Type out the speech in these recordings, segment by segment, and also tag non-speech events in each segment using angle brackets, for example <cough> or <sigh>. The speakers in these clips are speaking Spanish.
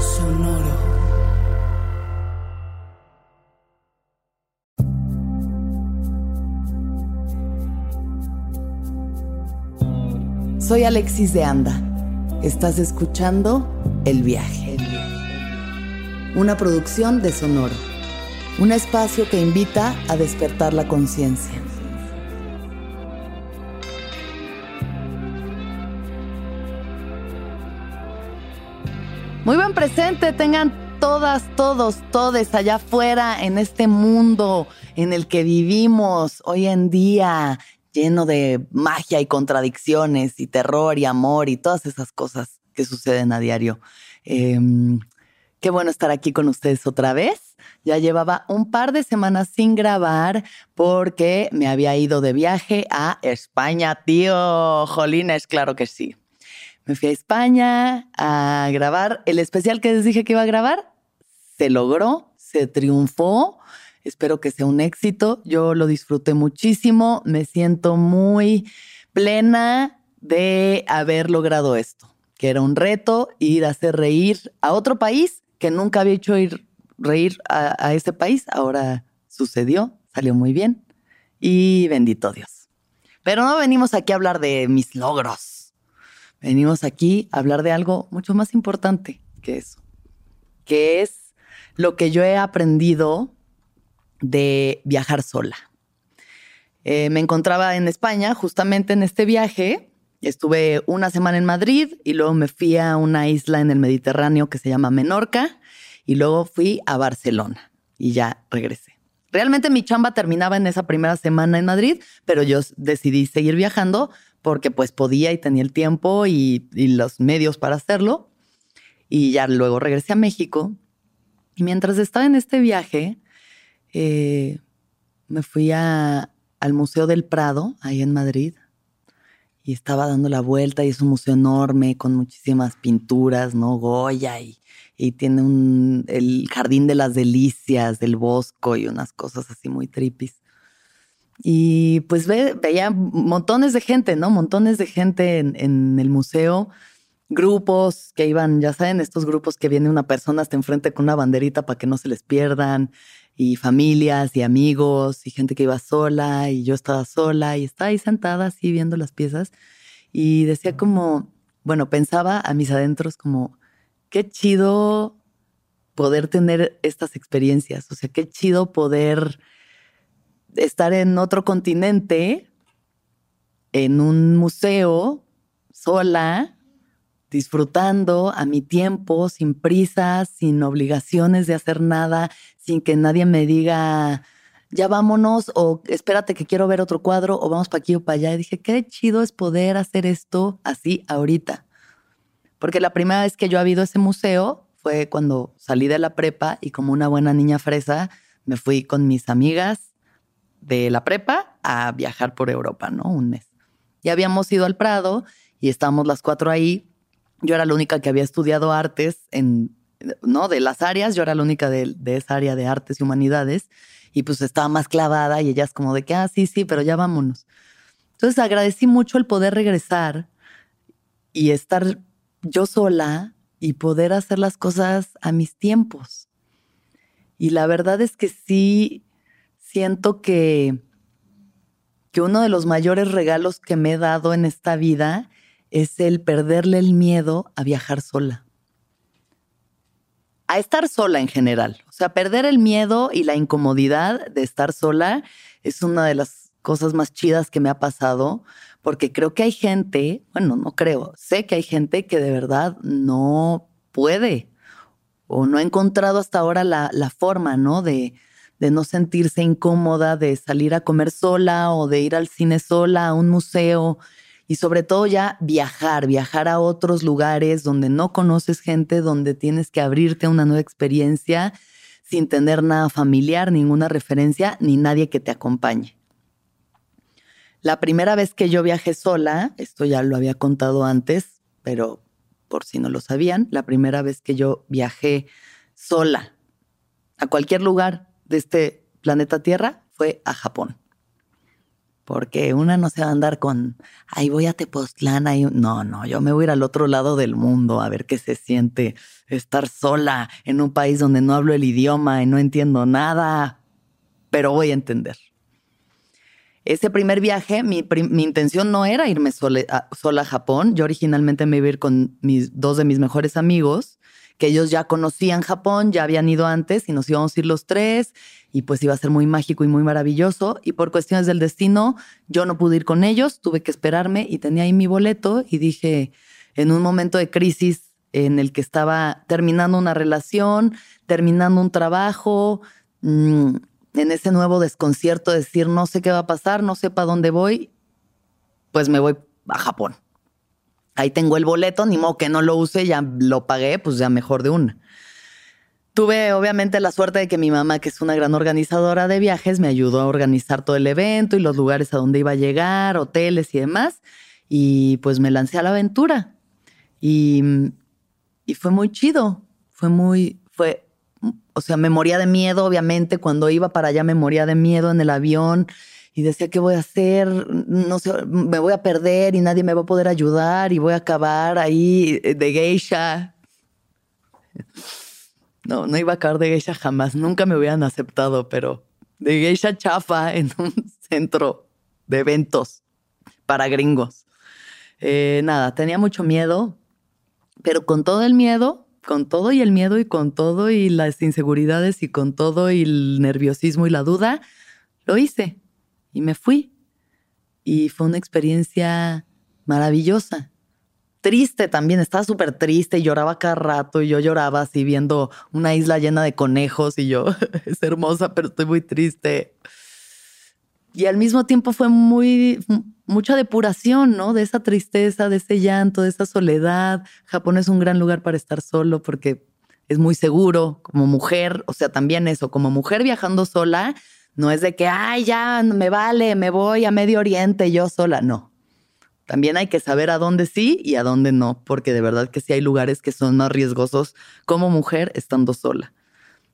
Sonoro. Soy Alexis de Anda. Estás escuchando El Viaje. Una producción de Sonoro. Un espacio que invita a despertar la conciencia. Muy buen presente, tengan todas, todos, todes allá afuera en este mundo en el que vivimos hoy en día, lleno de magia y contradicciones y terror y amor y todas esas cosas que suceden a diario. Em, qué bueno estar aquí con ustedes otra vez. Ya llevaba un par de semanas sin grabar porque me había ido de viaje a España, tío. Jolines, claro que sí. Me fui a España a grabar el especial que les dije que iba a grabar. Se logró, se triunfó. Espero que sea un éxito. Yo lo disfruté muchísimo. Me siento muy plena de haber logrado esto, que era un reto ir a hacer reír a otro país que nunca había hecho ir reír a, a ese país. Ahora sucedió, salió muy bien y bendito Dios. Pero no venimos aquí a hablar de mis logros. Venimos aquí a hablar de algo mucho más importante que eso, que es lo que yo he aprendido de viajar sola. Eh, me encontraba en España justamente en este viaje. Estuve una semana en Madrid y luego me fui a una isla en el Mediterráneo que se llama Menorca y luego fui a Barcelona y ya regresé. Realmente mi chamba terminaba en esa primera semana en Madrid, pero yo decidí seguir viajando porque pues podía y tenía el tiempo y, los medios para hacerlo. Y ya luego regresé a México. Y mientras estaba en este viaje, eh, me fui al Museo del Prado, ahí en Madrid, y estaba dando la vuelta y es un museo enorme con muchísimas pinturas, ¿no? Goya y, y tiene un, el Jardín de las Delicias del Bosco y unas cosas así muy tripis. Y pues veía montones de gente, ¿no? Montones de gente en, el museo, grupos que iban, ya saben, estos grupos que viene una persona hasta enfrente con una banderita para que no se les pierdan, y familias y amigos, y gente que iba sola, y yo estaba sola, y estaba ahí sentada así viendo las piezas, y decía como, bueno, pensaba a mis adentros como, qué chido poder tener estas experiencias, o sea, qué chido poder estar en otro continente, en un museo, sola, disfrutando a mi tiempo, sin prisas, sin obligaciones de hacer nada, sin que nadie me diga, ya vámonos, o espérate que quiero ver otro cuadro, o vamos para aquí o para allá. Y dije, qué chido es poder hacer esto así ahorita. Porque la primera vez que yo había ido a ese museo fue cuando salí de la prepa y como una buena niña fresa, me fui con mis amigas de la prepa a viajar por Europa, ¿no? Un mes. Ya habíamos ido al Prado y estábamos las cuatro ahí. Yo era la única que había estudiado artes en, ¿no? De las áreas, yo era la única de, de esa área de artes y humanidades y pues estaba más clavada y ellas como de que, ah, sí, sí, pero ya vámonos. Entonces agradecí mucho el poder regresar y estar yo sola y poder hacer las cosas a mis tiempos. Y la verdad es que sí, siento que, que uno de los mayores regalos que me he dado en esta vida es el perderle el miedo a viajar sola. A estar sola en general. O sea, perder el miedo y la incomodidad de estar sola es una de las cosas más chidas que me ha pasado, porque creo que hay gente, bueno, no creo, sé que hay gente que de verdad no puede o no ha encontrado hasta ahora la, la forma, ¿no? De, de no sentirse incómoda, de salir a comer sola o de ir al cine sola, a un museo y sobre todo ya viajar, viajar a otros lugares donde no conoces gente, donde tienes que abrirte a una nueva experiencia sin tener nada familiar, ninguna referencia, ni nadie que te acompañe. La primera vez que yo viajé sola, esto ya lo había contado antes, pero por si no lo sabían, la primera vez que yo viajé sola a cualquier lugar de este planeta Tierra fue a Japón. Porque una no se va a andar con, ay, voy a Tepoztlán. Ahí. No, no, yo me voy a al otro lado del mundo a ver qué se siente estar sola en un país donde no hablo el idioma y no entiendo nada, pero voy a entender. Ese primer viaje, mi, intención no era irme sola a, Japón. Yo originalmente me iba a ir con mis dos de mis mejores amigos, que ellos ya conocían Japón, ya habían ido antes y nos íbamos a ir los tres y pues iba a ser muy mágico y muy maravilloso. Y por cuestiones del destino, yo no pude ir con ellos, tuve que esperarme y tenía ahí mi boleto y dije, en un momento de crisis en el que estaba terminando una relación, terminando un trabajo, mmm, en ese nuevo desconcierto de decir, no sé qué va a pasar, no sé para dónde voy, pues me voy a Japón. Ahí tengo el boleto, ni modo que no lo use, ya lo pagué, pues ya mejor de una. Tuve obviamente la suerte de que mi mamá, que es una gran organizadora de viajes, me ayudó a organizar todo el evento y los lugares a donde iba a llegar, hoteles y demás. Y pues me lancé a la aventura. Y, y fue muy chido. Fue muy, fue o sea, me moría de miedo, obviamente, cuando iba para allá me moría de miedo en el avión y decía, ¿qué voy a hacer? No sé, me voy a perder y nadie me va a poder ayudar y voy a acabar ahí eh, de geisha. No, no iba a acabar de geisha jamás, nunca me hubieran aceptado, pero de geisha chafa <laughs> en un centro de eventos para gringos. Eh, nada, tenía mucho miedo, pero con todo el miedo con todo y el miedo y con todo y las inseguridades y con todo y el nerviosismo y la duda, lo hice y me fui. Y fue una experiencia maravillosa. Triste también, estaba súper triste y lloraba cada rato y yo lloraba así viendo una isla llena de conejos y yo, <laughs> es hermosa, pero estoy muy triste. Y al mismo tiempo fue muy, mucha depuración, ¿no? De esa tristeza, de ese llanto, de esa soledad. Japón es un gran lugar para estar solo porque es muy seguro como mujer, o sea, también eso, como mujer viajando sola, no es de que, ay, ya me vale, me voy a Medio Oriente yo sola, no. También hay que saber a dónde sí y a dónde no, porque de verdad que sí hay lugares que son más riesgosos como mujer estando sola.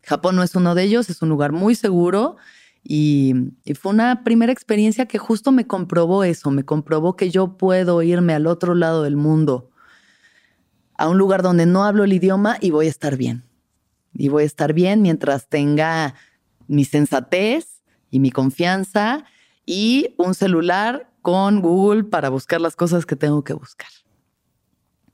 Japón no es uno de ellos, es un lugar muy seguro y, fue una primera experiencia que justo me comprobó eso, me comprobó que yo puedo irme al otro lado del mundo, a un lugar donde no hablo el idioma y voy a estar bien. Y voy a estar bien mientras tenga mi sensatez y mi confianza y un celular con Google para buscar las cosas que tengo que buscar.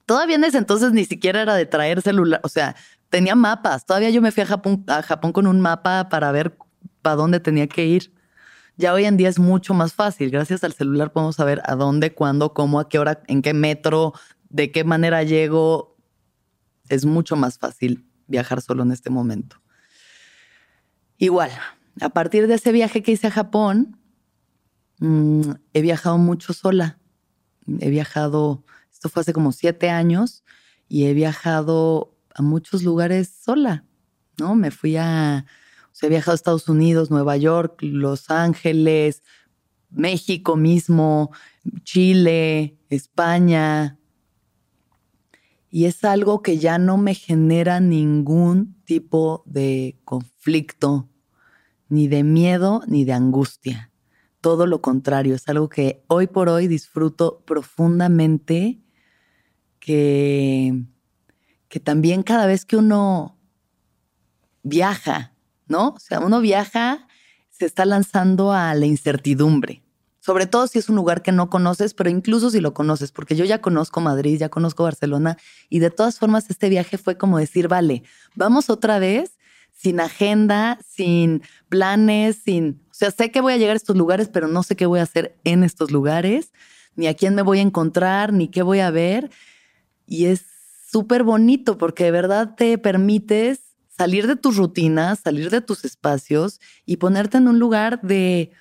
Todavía en ese entonces ni siquiera era de traer celular, o sea, tenía mapas. Todavía yo me fui a Japón, a Japón con un mapa para ver para dónde tenía que ir. Ya hoy en día es mucho más fácil. Gracias al celular podemos saber a dónde, cuándo, cómo, a qué hora, en qué metro, de qué manera llego. Es mucho más fácil viajar solo en este momento. Igual, a partir de ese viaje que hice a Japón, mm, he viajado mucho sola. He viajado, esto fue hace como siete años, y he viajado a muchos lugares sola, ¿no? Me fui a he viajado a Estados Unidos, Nueva York, Los Ángeles, México mismo, Chile, España. Y es algo que ya no me genera ningún tipo de conflicto, ni de miedo, ni de angustia. Todo lo contrario, es algo que hoy por hoy disfruto profundamente, que, que también cada vez que uno viaja, ¿no? O sea, uno viaja, se está lanzando a la incertidumbre, sobre todo si es un lugar que no conoces, pero incluso si lo conoces, porque yo ya conozco Madrid, ya conozco Barcelona, y de todas formas este viaje fue como decir, vale, vamos otra vez sin agenda, sin planes, sin, o sea, sé que voy a llegar a estos lugares, pero no sé qué voy a hacer en estos lugares, ni a quién me voy a encontrar, ni qué voy a ver. Y es súper bonito porque de verdad te permites salir de tus rutinas, salir de tus espacios y ponerte en un lugar de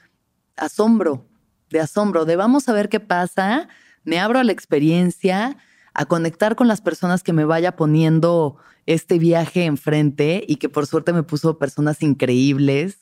asombro, de asombro, de vamos a ver qué pasa, me abro a la experiencia, a conectar con las personas que me vaya poniendo este viaje enfrente y que por suerte me puso personas increíbles,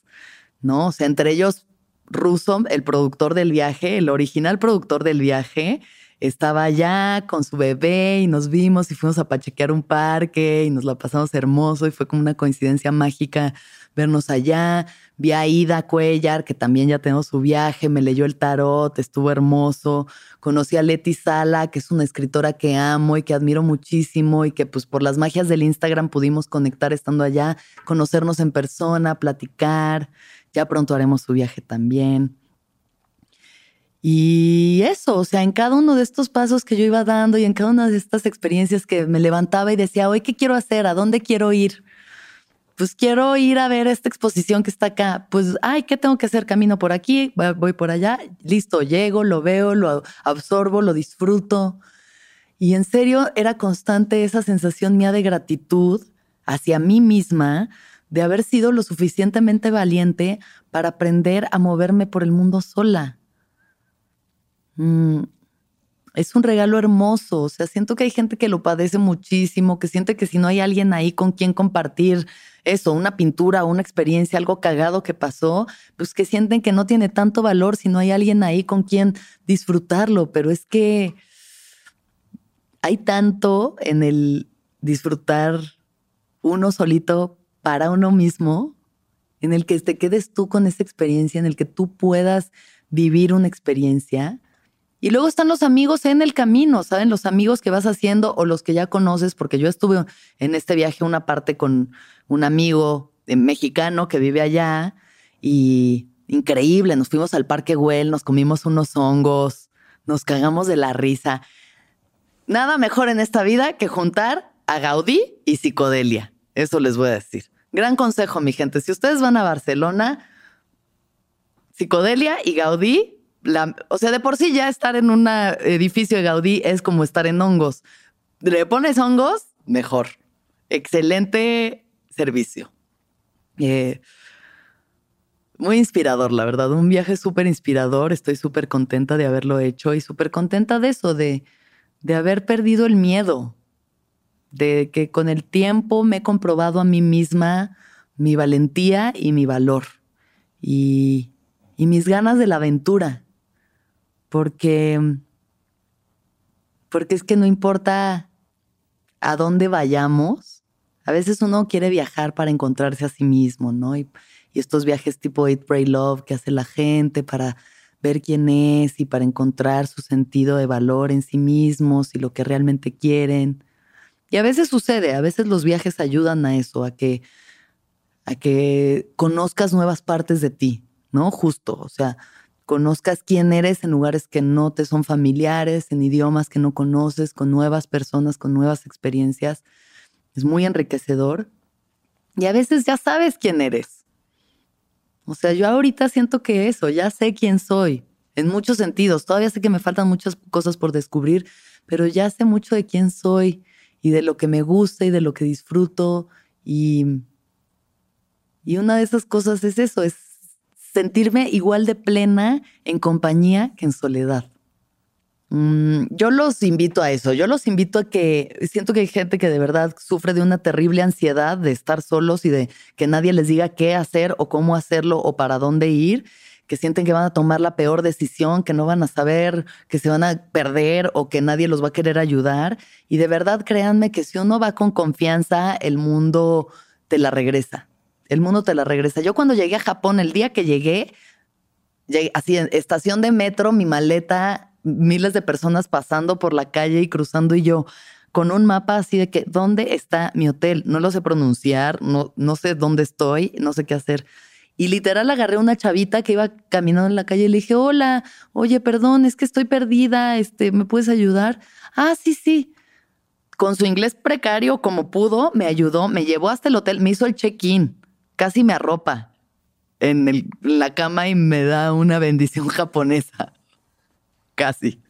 ¿no? O sea, entre ellos Russo, el productor del viaje, el original productor del viaje, estaba allá con su bebé y nos vimos y fuimos a pachequear un parque y nos la pasamos hermoso y fue como una coincidencia mágica vernos allá. Vi a Ida Cuellar, que también ya tenemos su viaje, me leyó el tarot, estuvo hermoso. Conocí a Leti Sala, que es una escritora que amo y que admiro muchísimo y que pues por las magias del Instagram pudimos conectar estando allá, conocernos en persona, platicar. Ya pronto haremos su viaje también. Y eso, o sea, en cada uno de estos pasos que yo iba dando y en cada una de estas experiencias que me levantaba y decía, hoy, ¿qué quiero hacer? ¿A dónde quiero ir? Pues quiero ir a ver esta exposición que está acá. Pues, ay, ¿qué tengo que hacer? Camino por aquí, voy por allá. Listo, llego, lo veo, lo absorbo, lo disfruto. Y en serio, era constante esa sensación mía de gratitud hacia mí misma de haber sido lo suficientemente valiente para aprender a moverme por el mundo sola. Mm, es un regalo hermoso, o sea, siento que hay gente que lo padece muchísimo, que siente que si no hay alguien ahí con quien compartir eso, una pintura, una experiencia, algo cagado que pasó, pues que sienten que no tiene tanto valor si no hay alguien ahí con quien disfrutarlo, pero es que hay tanto en el disfrutar uno solito para uno mismo, en el que te quedes tú con esa experiencia, en el que tú puedas vivir una experiencia. Y luego están los amigos en el camino, ¿saben? Los amigos que vas haciendo o los que ya conoces, porque yo estuve en este viaje una parte con un amigo mexicano que vive allá y increíble, nos fuimos al Parque Güell, nos comimos unos hongos, nos cagamos de la risa. Nada mejor en esta vida que juntar a Gaudí y psicodelia. Eso les voy a decir. Gran consejo, mi gente. Si ustedes van a Barcelona, psicodelia y Gaudí, o sea, de por sí ya estar en un edificio de Gaudí es como estar en hongos. Le pones hongos, mejor. Excelente servicio. Eh, muy inspirador, la verdad. Un viaje súper inspirador. Estoy súper contenta de haberlo hecho y súper contenta de eso, de, de haber perdido el miedo de que con el tiempo me he comprobado a mí misma mi valentía y mi valor y, mis ganas de la aventura, porque, porque es que no importa a dónde vayamos, a veces uno quiere viajar para encontrarse a sí mismo, ¿no? Y, y estos viajes tipo Eat, Pray, Love que hace la gente para ver quién es y para encontrar su sentido de valor en sí mismos y lo que realmente quieren. Y a veces sucede, a veces los viajes ayudan a eso, a que, a que conozcas nuevas partes de ti, ¿no? Justo, o sea, conozcas quién eres en lugares que no te son familiares, en idiomas que no conoces, con nuevas personas, con nuevas experiencias. Es muy enriquecedor. Y a veces ya sabes quién eres. O sea, yo ahorita siento que eso, ya sé quién soy, en muchos sentidos. Todavía sé que me faltan muchas cosas por descubrir, pero ya sé mucho de quién soy y de lo que me gusta y de lo que disfruto. Y, y una de esas cosas es eso, es sentirme igual de plena en compañía que en soledad. Mm, yo los invito a eso, yo los invito a que siento que hay gente que de verdad sufre de una terrible ansiedad de estar solos y de que nadie les diga qué hacer o cómo hacerlo o para dónde ir que sienten que van a tomar la peor decisión, que no van a saber, que se van a perder o que nadie los va a querer ayudar. Y de verdad, créanme que si uno va con confianza, el mundo te la regresa. El mundo te la regresa. Yo cuando llegué a Japón, el día que llegué, llegué así en estación de metro, mi maleta, miles de personas pasando por la calle y cruzando y yo con un mapa así de que, ¿dónde está mi hotel? No lo sé pronunciar, no, no sé dónde estoy, no sé qué hacer. Y literal agarré una chavita que iba caminando en la calle y le dije, hola, oye, perdón, es que estoy perdida, este, ¿me puedes ayudar? Ah, sí, sí. Con su inglés precario como pudo, me ayudó, me llevó hasta el hotel, me hizo el check-in, casi me arropa en, la cama y me da una bendición <laughs> japonesa. Casi.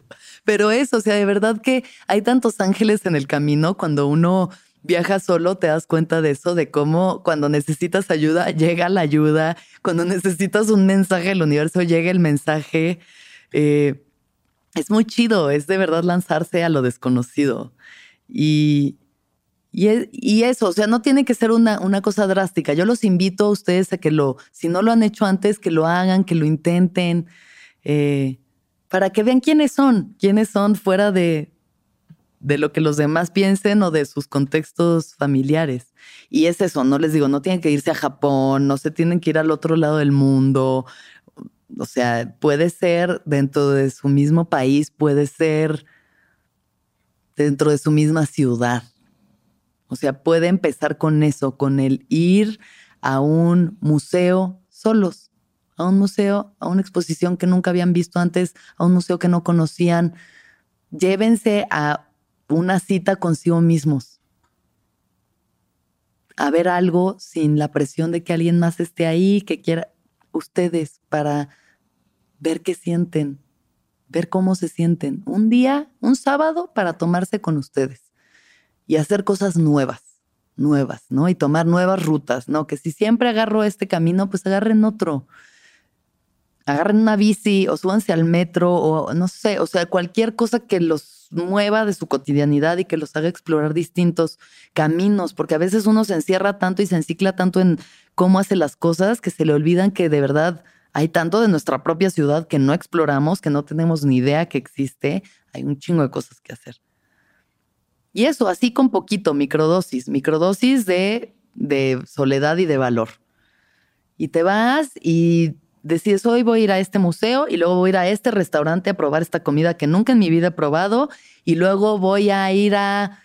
Pero eso, o sea, de verdad que hay tantos ángeles en el camino cuando uno viajas solo, te das cuenta de eso, de cómo cuando necesitas ayuda, llega la ayuda, cuando necesitas un mensaje del universo, llega el mensaje. Eh, es muy chido, es de verdad lanzarse a lo desconocido. Y, y, eso, o sea, no tiene que ser una, una, cosa drástica. Yo los invito a ustedes a que lo, si no lo han hecho antes, que lo hagan, que lo intenten, eh, para que vean quiénes son, quiénes son fuera de, de lo que los demás piensen o de sus contextos familiares. Y es eso, no les digo, no tienen que irse a Japón, no se tienen que ir al otro lado del mundo. O sea, puede ser dentro de su mismo país, puede ser dentro de su misma ciudad. O sea, puede empezar con eso, con el ir a un museo solos, a un museo, a una exposición que nunca habían visto antes, a un museo que no conocían. Llévense a una cita consigo mismos. A ver algo sin la presión de que alguien más esté ahí, que quiera ustedes para ver qué sienten, ver cómo se sienten. Un día, un sábado para tomarse con ustedes y hacer cosas nuevas, nuevas, ¿no? Y tomar nuevas rutas, ¿no? Que si siempre agarro este camino, pues agarren otro. Agarren una bici o súbanse al metro o no sé, o sea, cualquier cosa que los mueva de su cotidianidad y que los haga explorar distintos caminos, porque a veces uno se encierra tanto y se encicla tanto en cómo hace las cosas que se le olvidan que de verdad hay tanto de nuestra propia ciudad que no exploramos, que no tenemos ni idea que existe. Hay un chingo de cosas que hacer. Y eso, así con poquito, microdosis, microdosis de, de soledad y de valor. Y te vas y decides, hoy voy a ir a este museo y luego voy a ir a este restaurante a probar esta comida que nunca en mi vida he probado y luego voy a ir a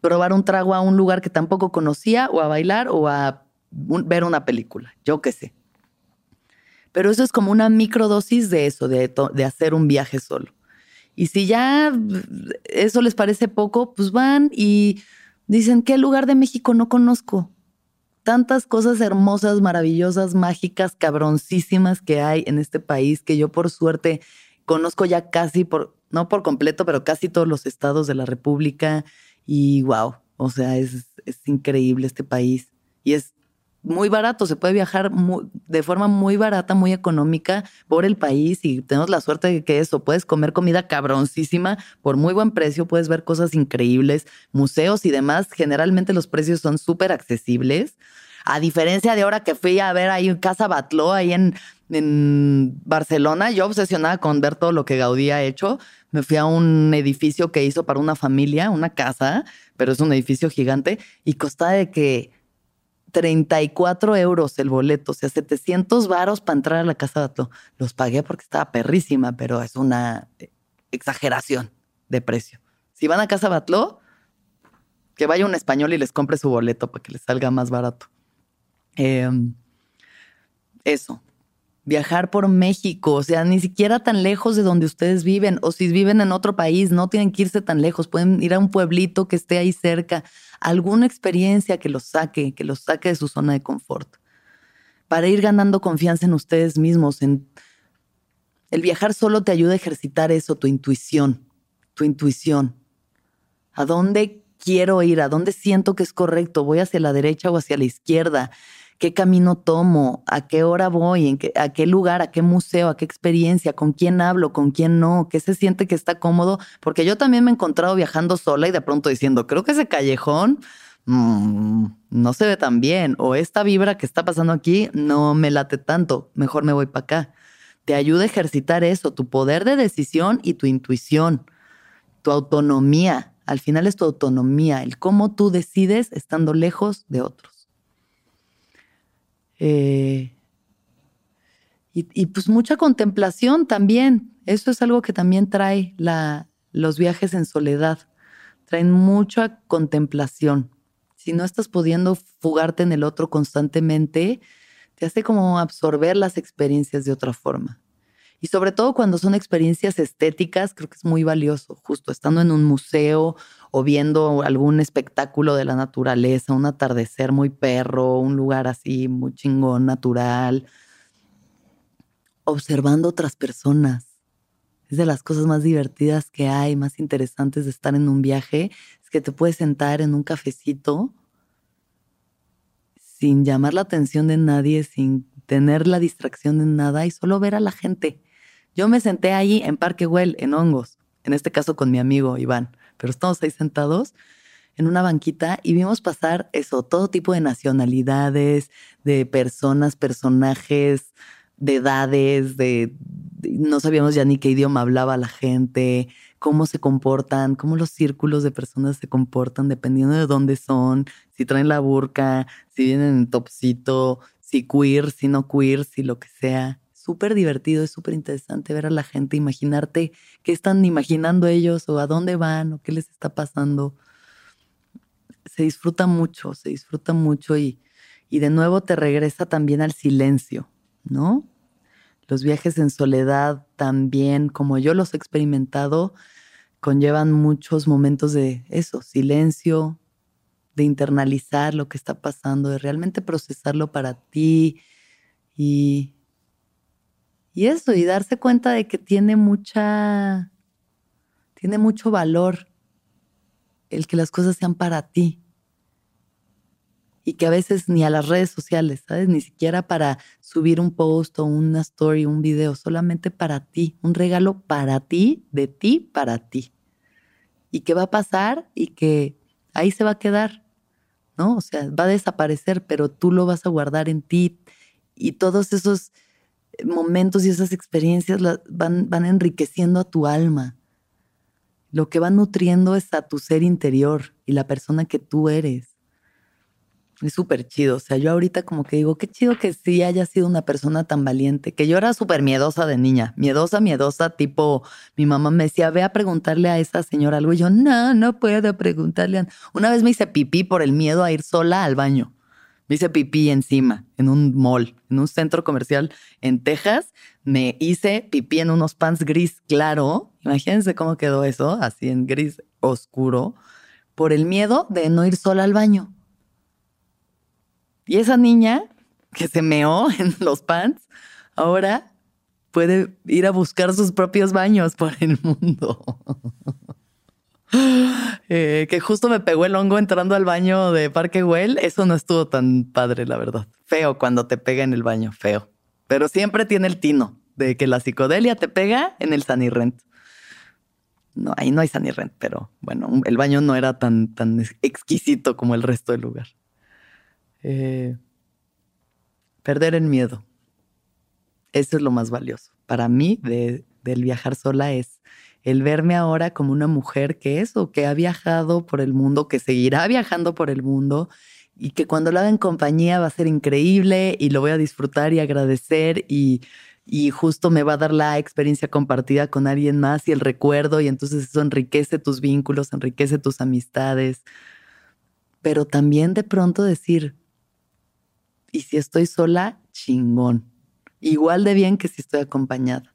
probar un trago a un lugar que tampoco conocía o a bailar o a ver una película, yo qué sé. Pero eso es como una microdosis de eso, de, de hacer un viaje solo. Y si ya eso les parece poco, pues van y dicen, ¿qué lugar de México no conozco? Tantas cosas hermosas, maravillosas, mágicas, cabroncísimas que hay en este país que yo por suerte conozco ya casi por, no por completo, pero casi todos los estados de la República. Y wow, o sea, es, es increíble este país. Y es muy barato, se puede viajar de forma muy barata, muy económica por el país y tenemos la suerte de que eso, puedes comer comida cabroncísima por muy buen precio, puedes ver cosas increíbles, museos y demás, generalmente los precios son súper accesibles. A diferencia de ahora que fui a ver ahí en Casa Batló, ahí en, en Barcelona, yo obsesionada con ver todo lo que Gaudí ha hecho, me fui a un edificio que hizo para una familia, una casa, pero es un edificio gigante y costaba de que 34 euros el boleto, o sea, 700 varos para entrar a la Casa Batlo. Los pagué porque estaba perrísima, pero es una exageración de precio. Si van a Casa Batló, que vaya un español y les compre su boleto para que les salga más barato. Em, eso, viajar por México, o sea, ni siquiera tan lejos de donde ustedes viven, o si viven en otro país, no tienen que irse tan lejos, pueden ir a un pueblito que esté ahí cerca, alguna experiencia que los saque, que los saque de su zona de confort, para ir ganando confianza en ustedes mismos. En... El viajar solo te ayuda a ejercitar eso, tu intuición, tu intuición. ¿A dónde quiero ir? ¿A dónde siento que es correcto? ¿Voy hacia la derecha o hacia la izquierda? Qué camino tomo, a qué hora voy, en qué, a qué lugar, a qué museo, a qué experiencia, con quién hablo, con quién no, qué se siente que está cómodo, porque yo también me he encontrado viajando sola y de pronto diciendo, creo que ese callejón mm, no se ve tan bien, o esta vibra que está pasando aquí no me late tanto, mejor me voy para acá. Te ayuda a ejercitar eso, tu poder de decisión y tu intuición, tu autonomía. Al final es tu autonomía, el cómo tú decides estando lejos de otros. Eh, y, pues mucha contemplación también. Eso es algo que también trae los viajes en soledad. Traen mucha contemplación. Si no estás pudiendo fugarte en el otro constantemente, te hace como absorber las experiencias de otra forma. Y sobre todo cuando son experiencias estéticas, creo que es muy valioso, justo estando en un museo o viendo algún espectáculo de la naturaleza, un atardecer muy perro, un lugar así muy chingón, natural, observando otras personas. Es de las cosas más divertidas que hay, más interesantes de estar en un viaje, es que te puedes sentar en un cafecito sin llamar la atención de nadie, sin tener la distracción de nada y solo ver a la gente. Yo me senté ahí en Parque Güell, en hongos, en este caso con mi amigo Iván, pero estamos ahí sentados en una banquita y vimos pasar eso, todo tipo de nacionalidades, de personas, personajes, de edades, de, no sabíamos ya ni qué idioma hablaba la gente, cómo se comportan, cómo los círculos de personas se comportan dependiendo de dónde son, si traen la burka, si vienen en topsito, si queer, si no queer, si lo que sea. Súper divertido, es súper interesante ver a la gente, imaginarte qué están imaginando ellos o a dónde van o qué les está pasando. Se disfruta mucho, se disfruta mucho y, y de nuevo te regresa también al silencio, ¿no? Los viajes en soledad también, como yo los he experimentado, conllevan muchos momentos de eso, silencio, de internalizar lo que está pasando, de realmente procesarlo para ti y, y eso, y darse cuenta de que tiene mucha, tiene mucho valor el que las cosas sean para ti y que a veces ni a las redes sociales, ¿sabes? Ni siquiera para subir un post o una story, un video, solamente para ti, un regalo para ti, de ti, para ti. Y que va a pasar y que ahí se va a quedar, ¿no? O sea, va a desaparecer, pero tú lo vas a guardar en ti y todos esos momentos y esas experiencias van, van enriqueciendo a tu alma. Lo que va nutriendo es a tu ser interior y la persona que tú eres. Es súper chido. O sea, yo ahorita como que digo, qué chido que sí haya sido una persona tan valiente, que yo era súper miedosa de niña, miedosa, miedosa, tipo, mi mamá me decía, ve a preguntarle a esa señora algo. Y yo, no, no puedo preguntarle. Una vez me hice pipí por el miedo a ir sola al baño. Me hice pipí encima, en un mall, en un centro comercial en Texas. Me hice pipí en unos pants gris claro. Imagínense cómo quedó eso, así en gris oscuro, por el miedo de no ir sola al baño. Y esa niña que se meó <laughs> en los pants, ahora puede ir a buscar sus propios baños por el mundo. <laughs> <gasps> Eh, que justo me pegó el hongo entrando al baño de Parque Güell. Eso no estuvo tan padre, la verdad. Feo cuando te pega en el baño, feo. Pero siempre tiene el tino de que la psicodelia te pega en el Sanirrent. No, ahí no hay Sanirrent, pero bueno, el baño no era tan, tan exquisito como el resto del lugar. Eh, perder el miedo. Eso es lo más valioso. Para mí, de, del viajar sola es el verme ahora como una mujer que es o que ha viajado por el mundo, que seguirá viajando por el mundo y que cuando lo haga en compañía va a ser increíble y lo voy a disfrutar y agradecer y, y justo me va a dar la experiencia compartida con alguien más y el recuerdo y entonces eso enriquece tus vínculos, enriquece tus amistades. Pero también de pronto decir, y si estoy sola, chingón. Igual de bien que si estoy acompañada.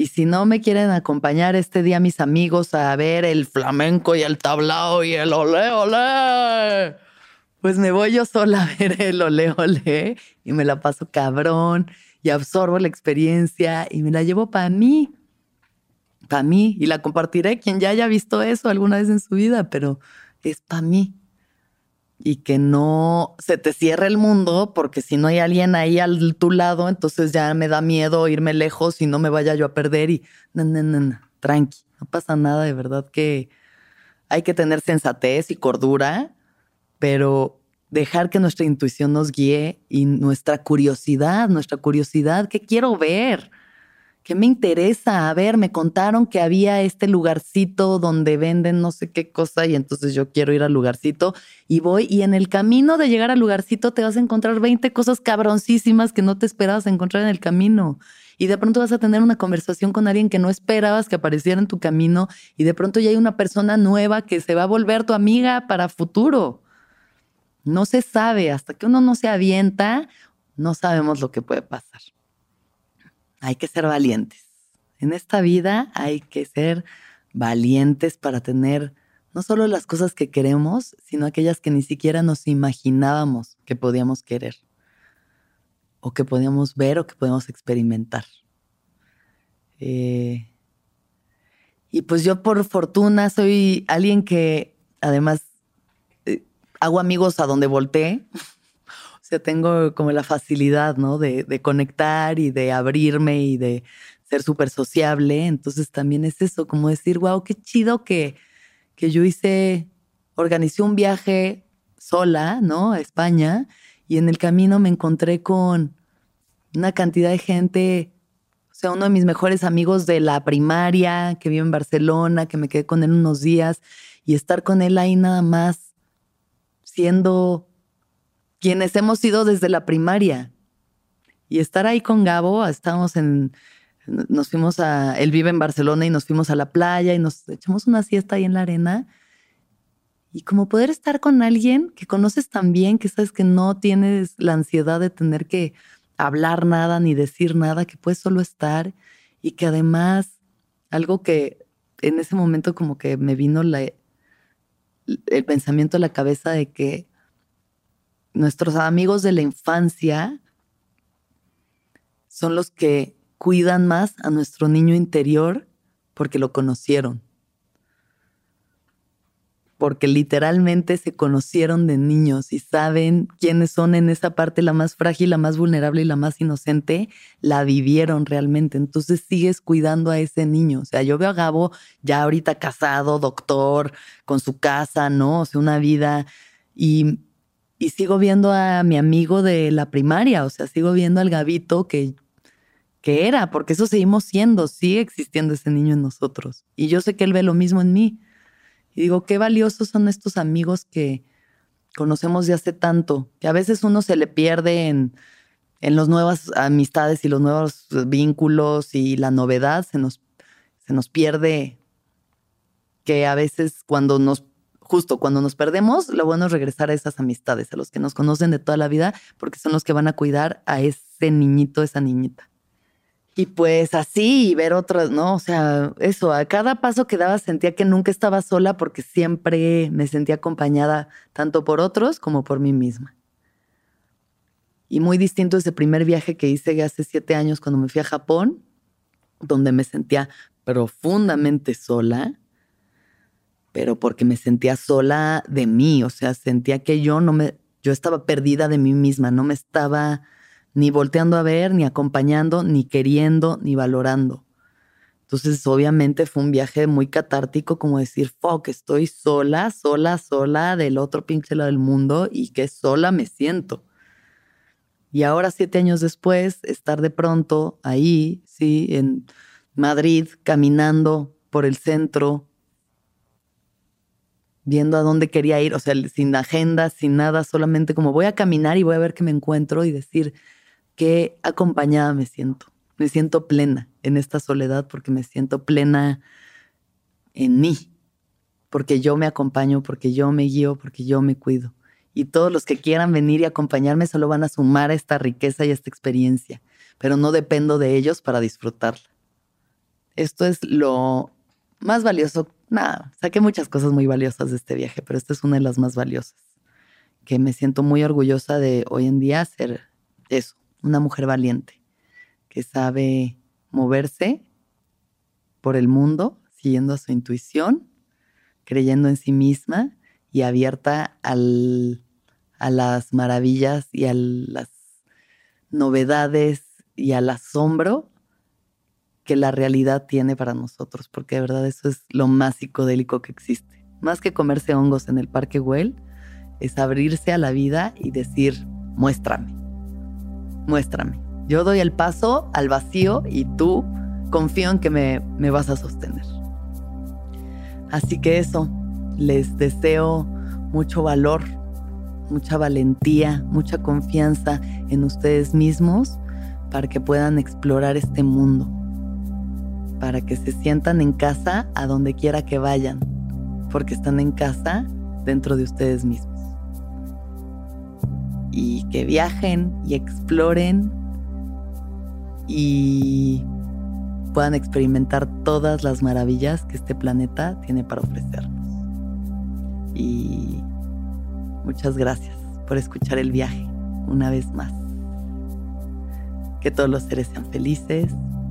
Y si no me quieren acompañar este día mis amigos a ver el flamenco y el tablao y el ole ole, pues me voy yo sola a ver el ole ole y me la paso cabrón y absorbo la experiencia y me la llevo para mí. Para mí. Y la compartiré quien ya haya visto eso alguna vez en su vida, pero es para mí y que no se te cierre el mundo, porque si no hay alguien ahí al tu lado, entonces ya me da miedo irme lejos y no me vaya yo a perder y no, no, no, tranqui, no pasa nada, de verdad que hay que tener sensatez y cordura, pero dejar que nuestra intuición nos guíe y nuestra curiosidad, nuestra curiosidad, ¿qué quiero ver? ¿Qué me interesa? A ver, me contaron que había este lugarcito donde venden no sé qué cosa y entonces yo quiero ir al lugarcito y voy y en el camino de llegar al lugarcito te vas a encontrar 20 cosas cabroncísimas que no te esperabas encontrar en el camino. Y de pronto vas a tener una conversación con alguien que no esperabas que apareciera en tu camino y de pronto ya hay una persona nueva que se va a volver tu amiga para futuro. No se sabe, hasta que uno no se avienta, no sabemos lo que puede pasar hay que ser valientes. En esta vida hay que ser valientes para tener no solo las cosas que queremos, sino aquellas que ni siquiera nos imaginábamos que podíamos querer, o que podíamos ver o que podíamos experimentar. Eh, y pues yo por fortuna soy alguien que además eh, hago amigos a donde volteé tengo como la facilidad, ¿no? De, conectar y de abrirme y de ser súper sociable. Entonces también es eso, como decir, wow, qué chido que, que yo hice, organicé un viaje sola, ¿no? A España y en el camino me encontré con una cantidad de gente, o sea, uno de mis mejores amigos de la primaria que vive en Barcelona, que me quedé con él unos días y estar con él ahí nada más siendo quienes hemos sido desde la primaria. Y estar ahí con Gabo, estábamos en, nos fuimos a, él vive en Barcelona y nos fuimos a la playa y nos echamos una siesta ahí en la arena. Y como poder estar con alguien que conoces tan bien, que sabes que no tienes la ansiedad de tener que hablar nada ni decir nada, que puedes solo estar y que además algo que en ese momento como que me vino la, el pensamiento a la cabeza de que nuestros amigos de la infancia son los que cuidan más a nuestro niño interior porque lo conocieron. Porque literalmente se conocieron de niños y saben quiénes son en esa parte la más frágil, la más vulnerable y la más inocente, la vivieron realmente. Entonces sigues cuidando a ese niño. O sea, yo veo a Gabo ya ahorita casado, doctor, con su casa, ¿no? O sea, una vida y y sigo viendo a mi amigo de la primaria, o sea, sigo viendo al Gabito que, que era, porque eso seguimos siendo, sigue existiendo ese niño en nosotros. Y yo sé que él ve lo mismo en mí. Y digo, qué valiosos son estos amigos que conocemos de hace tanto, que a veces uno se le pierde en, en las nuevas amistades y los nuevos vínculos y la novedad, se nos, se nos pierde que a veces cuando nos justo cuando nos perdemos, lo bueno es regresar a esas amistades, a los que nos conocen de toda la vida, porque son los que van a cuidar a ese niñito, esa niñita. Y pues así, y ver otras, ¿no? O sea, eso, a cada paso que daba sentía que nunca estaba sola porque siempre me sentía acompañada tanto por otros como por mí misma. Y muy distinto ese primer viaje que hice hace siete años cuando me fui a Japón, donde me sentía profundamente sola pero porque me sentía sola de mí, o sea, sentía que yo no me, yo estaba perdida de mí misma, no me estaba ni volteando a ver, ni acompañando, ni queriendo, ni valorando. Entonces, obviamente fue un viaje muy catártico, como decir, fuck, estoy sola, sola, sola del otro pinche lado del mundo y que sola me siento. Y ahora, siete años después, estar de pronto ahí, sí, en Madrid, caminando por el centro, viendo a dónde quería ir, o sea, sin agenda, sin nada, solamente como voy a caminar y voy a ver qué me encuentro y decir qué acompañada me siento. Me siento plena en esta soledad porque me siento plena en mí, porque yo me acompaño, porque yo me guío, porque yo me cuido. Y todos los que quieran venir y acompañarme solo van a sumar a esta riqueza y a esta experiencia, pero no dependo de ellos para disfrutarla. Esto es lo más valioso nada, saqué muchas cosas muy valiosas de este viaje, pero esta es una de las más valiosas, que me siento muy orgullosa de hoy en día ser eso, una mujer valiente, que sabe moverse por el mundo, siguiendo a su intuición, creyendo en sí misma y abierta al, a las maravillas y a las novedades y al asombro que la realidad tiene para nosotros, porque de verdad eso es lo más psicodélico que existe. Más que comerse hongos en el Parque Güell, es abrirse a la vida y decir, muéstrame, muéstrame. Yo doy el paso al vacío y tú confío en que me, me vas a sostener. Así que eso, les deseo mucho valor, mucha valentía, mucha confianza en ustedes mismos para que puedan explorar este mundo para que se sientan en casa a donde quiera que vayan, porque están en casa dentro de ustedes mismos. Y que viajen y exploren y puedan experimentar todas las maravillas que este planeta tiene para ofrecernos. Y muchas gracias por escuchar el viaje una vez más. Que todos los seres sean felices,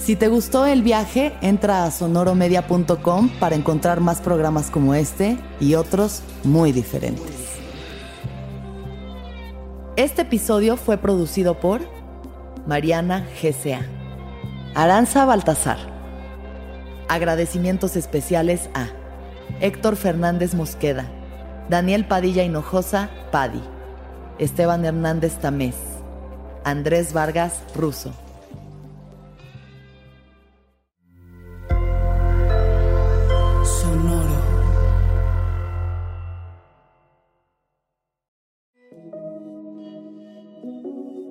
Si te gustó el viaje, entra a sonoromedia.com para encontrar más programas como este y otros muy diferentes. Este episodio fue producido por Mariana GCA, Aranza Baltasar. Agradecimientos especiales a Héctor Fernández Mosqueda, Daniel Padilla Hinojosa, Padi, Esteban Hernández Tamés, Andrés Vargas Russo.